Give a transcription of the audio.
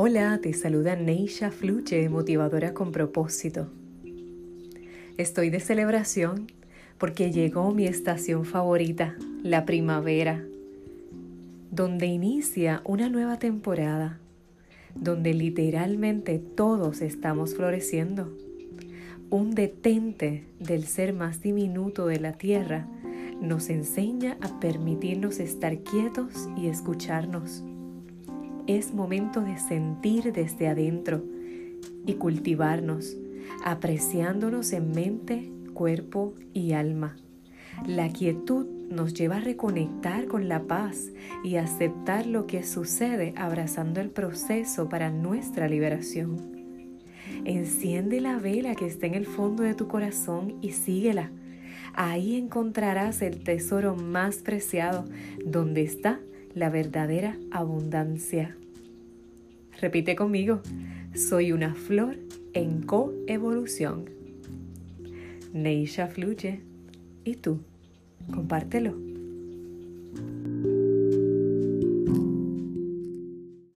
Hola, te saluda Neisha Fluche, motivadora con propósito. Estoy de celebración porque llegó mi estación favorita, la primavera, donde inicia una nueva temporada, donde literalmente todos estamos floreciendo. Un detente del ser más diminuto de la tierra nos enseña a permitirnos estar quietos y escucharnos es momento de sentir desde adentro y cultivarnos, apreciándonos en mente, cuerpo y alma. La quietud nos lleva a reconectar con la paz y aceptar lo que sucede abrazando el proceso para nuestra liberación. Enciende la vela que está en el fondo de tu corazón y síguela. Ahí encontrarás el tesoro más preciado, donde está la verdadera abundancia. Repite conmigo, soy una flor en coevolución. Neisha fluye. ¿Y tú? Compártelo.